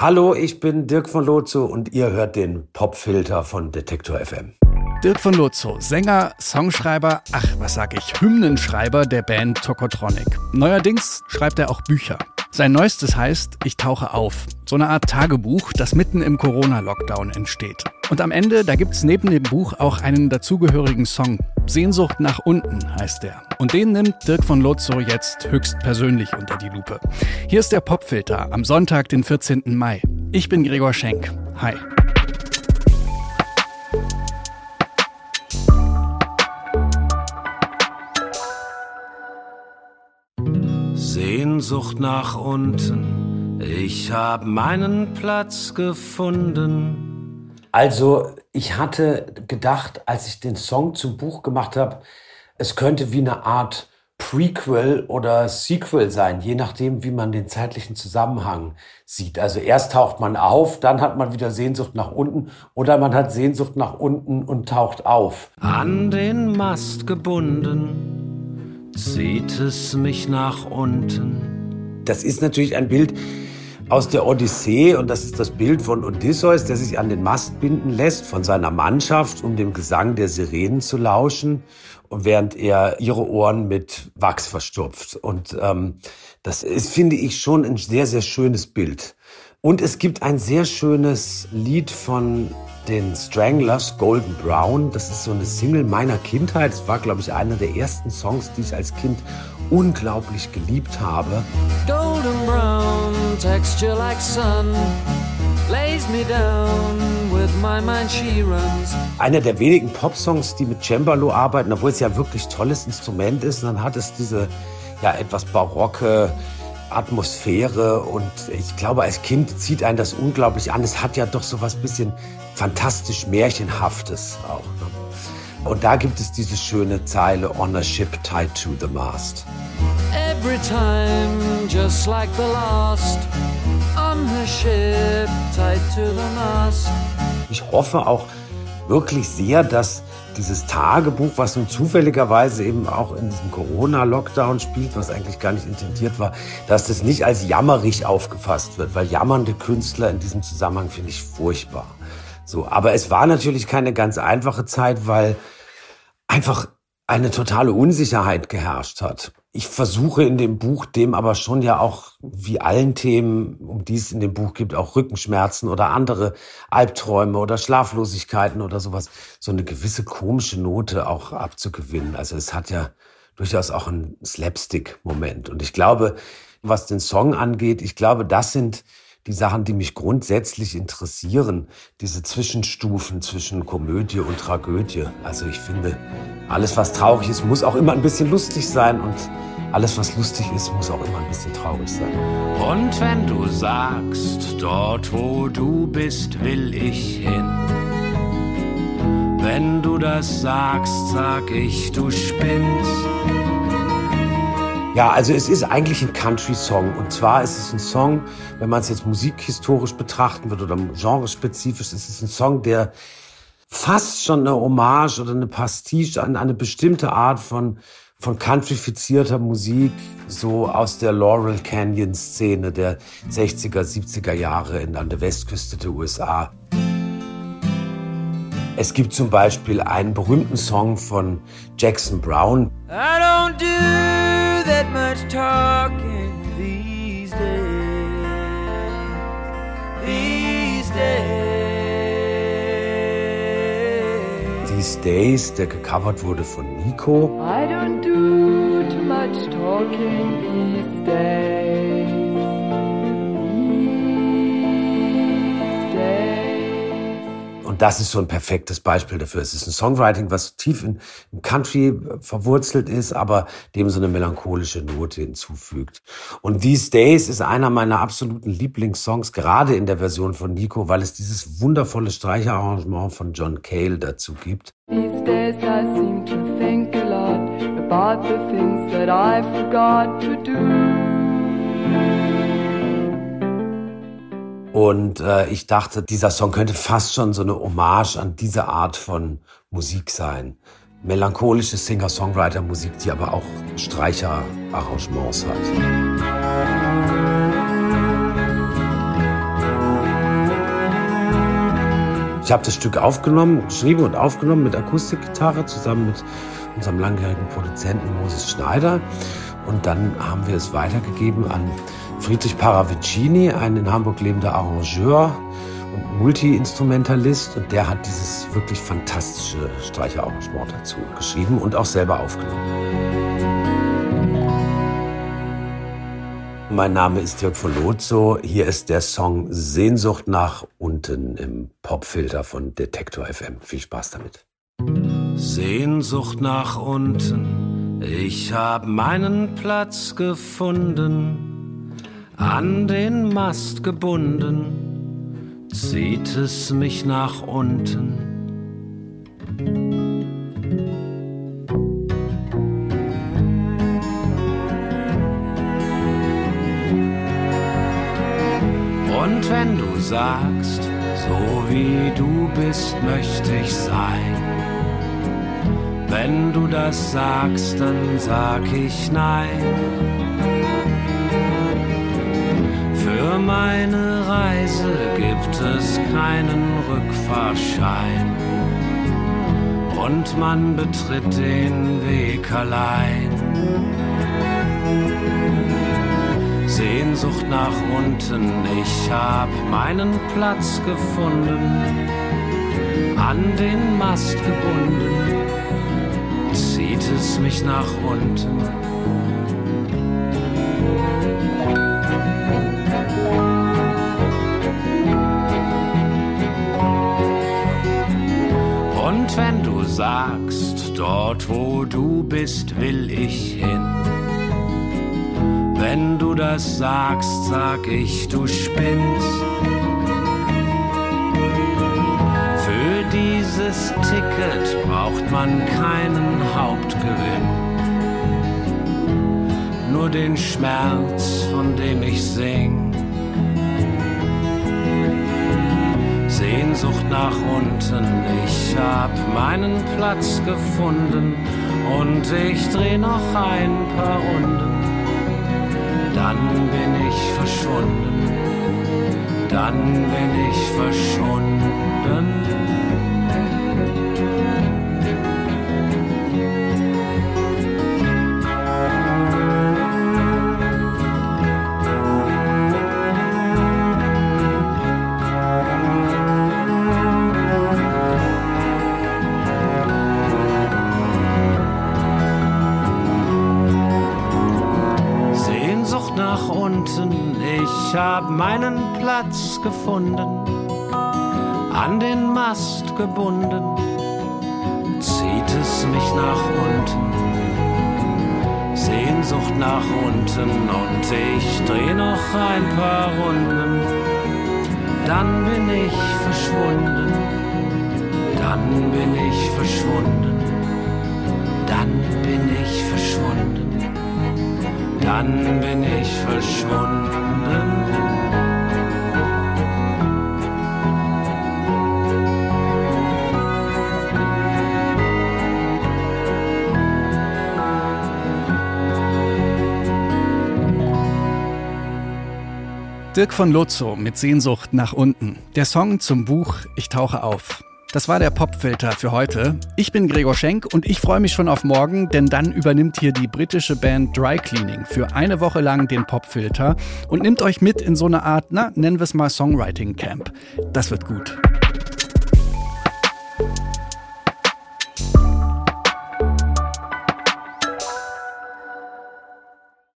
Hallo, ich bin Dirk von Lozo und ihr hört den Popfilter von Detektor FM. Dirk von Lozo, Sänger, Songschreiber, ach, was sag ich, Hymnenschreiber der Band Tokotronic. Neuerdings schreibt er auch Bücher. Sein neuestes heißt Ich tauche auf. So eine Art Tagebuch, das mitten im Corona-Lockdown entsteht. Und am Ende, da gibt's neben dem Buch auch einen dazugehörigen Song. Sehnsucht nach unten heißt der. Und den nimmt Dirk von Lozo jetzt höchstpersönlich unter die Lupe. Hier ist der Popfilter am Sonntag, den 14. Mai. Ich bin Gregor Schenk. Hi. Sehnsucht nach unten, ich hab meinen Platz gefunden. Also, ich hatte gedacht, als ich den Song zum Buch gemacht habe, es könnte wie eine Art Prequel oder Sequel sein, je nachdem, wie man den zeitlichen Zusammenhang sieht. Also erst taucht man auf, dann hat man wieder Sehnsucht nach unten oder man hat Sehnsucht nach unten und taucht auf. An den Mast gebunden zieht es mich nach unten. Das ist natürlich ein Bild aus der Odyssee und das ist das Bild von Odysseus, der sich an den Mast binden lässt von seiner Mannschaft, um dem Gesang der Sirenen zu lauschen, während er ihre Ohren mit Wachs verstopft. Und ähm, das ist, finde ich, schon ein sehr, sehr schönes Bild. Und es gibt ein sehr schönes Lied von den Stranglers, Golden Brown. Das ist so eine Single meiner Kindheit. Es war, glaube ich, einer der ersten Songs, die ich als Kind unglaublich geliebt habe. Golden Brown, texture like sun, lays me down with my mind she runs. Einer der wenigen Popsongs, die mit Cembalo arbeiten, obwohl es ja wirklich tolles Instrument ist. Dann hat es diese ja etwas barocke Atmosphäre und ich glaube, als Kind zieht einen das unglaublich an. Es hat ja doch so was bisschen fantastisch Märchenhaftes auch. Ne? Und da gibt es diese schöne Zeile On a ship tied to the mast. Every time, just like the last, on a ship tied to the mast. Ich hoffe auch wirklich sehr, dass dieses Tagebuch, was nun zufälligerweise eben auch in diesem Corona-Lockdown spielt, was eigentlich gar nicht intendiert war, dass das nicht als jammerig aufgefasst wird, weil jammernde Künstler in diesem Zusammenhang finde ich furchtbar. So, aber es war natürlich keine ganz einfache Zeit, weil einfach eine totale Unsicherheit geherrscht hat. Ich versuche in dem Buch dem aber schon ja auch, wie allen Themen, um die es in dem Buch gibt, auch Rückenschmerzen oder andere Albträume oder Schlaflosigkeiten oder sowas, so eine gewisse komische Note auch abzugewinnen. Also es hat ja durchaus auch einen Slapstick-Moment. Und ich glaube, was den Song angeht, ich glaube, das sind die Sachen, die mich grundsätzlich interessieren, diese Zwischenstufen zwischen Komödie und Tragödie. Also ich finde, alles, was traurig ist, muss auch immer ein bisschen lustig sein und alles, was lustig ist, muss auch immer ein bisschen traurig sein. Und wenn du sagst, dort wo du bist, will ich hin. Wenn du das sagst, sag ich, du spinnst. Ja, also es ist eigentlich ein Country-Song. Und zwar ist es ein Song, wenn man es jetzt musikhistorisch betrachten wird oder genrespezifisch, ist es ein Song, der fast schon eine Hommage oder eine Pastiche an eine bestimmte Art von, von countryfizierter Musik, so aus der Laurel Canyon-Szene der 60er, 70er Jahre in, an der Westküste der USA. Es gibt zum Beispiel einen berühmten Song von Jackson Brown. I don't do that much talking these days. These days. These Days, der gecovert wurde von Nico. I don't do too much talking these days. Das ist so ein perfektes Beispiel dafür. Es ist ein Songwriting, was tief in, im Country verwurzelt ist, aber dem so eine melancholische Note hinzufügt. Und These Days ist einer meiner absoluten Lieblingssongs, gerade in der Version von Nico, weil es dieses wundervolle Streicherarrangement von John Cale dazu gibt. These days I seem to think a lot about the things that I forgot to do. Und äh, ich dachte, dieser Song könnte fast schon so eine Hommage an diese Art von Musik sein. Melancholische Singer-Songwriter-Musik, die aber auch Streicher-Arrangements hat. Ich habe das Stück aufgenommen, geschrieben und aufgenommen mit Akustikgitarre zusammen mit unserem langjährigen Produzenten Moses Schneider. Und dann haben wir es weitergegeben an Friedrich Paravicini, ein in Hamburg lebender Arrangeur und Multi-Instrumentalist. Und der hat dieses wirklich fantastische Streicherarrangement dazu geschrieben und auch selber aufgenommen. Mein Name ist Dirk von Lotso. Hier ist der Song Sehnsucht nach unten im Popfilter von Detektor FM. Viel Spaß damit. Sehnsucht nach unten. Ich hab meinen Platz gefunden, an den Mast gebunden, zieht es mich nach unten. wenn du sagst, so wie du bist, möchte ich sein. Wenn du das sagst, dann sag ich nein. Für meine Reise gibt es keinen Rückfahrschein. Und man betritt den Weg allein. Sehnsucht nach unten, ich hab meinen Platz gefunden, an den Mast gebunden, mich nach unten. Und wenn du sagst, dort wo du bist, will ich hin wenn du das sagst, sag ich, du spinnst. Dieses Ticket braucht man keinen Hauptgewinn. Nur den Schmerz, von dem ich sing. Sehnsucht nach unten, ich hab meinen Platz gefunden und ich dreh noch ein paar Runden dann bin ich verschwunden, dann bin ich verschwunden. Ich hab meinen Platz gefunden, an den Mast gebunden, zieht es mich nach unten. Sehnsucht nach unten und ich dreh noch ein paar Runden. Dann bin ich verschwunden, dann bin ich verschwunden, dann bin ich verschwunden, dann bin ich verschwunden. Dirk von Lotzo mit Sehnsucht nach unten. Der Song zum Buch Ich tauche auf. Das war der Popfilter für heute. Ich bin Gregor Schenk und ich freue mich schon auf morgen, denn dann übernimmt hier die britische Band Dry Cleaning für eine Woche lang den Popfilter und nimmt euch mit in so eine Art, na, nennen wir es mal Songwriting Camp. Das wird gut.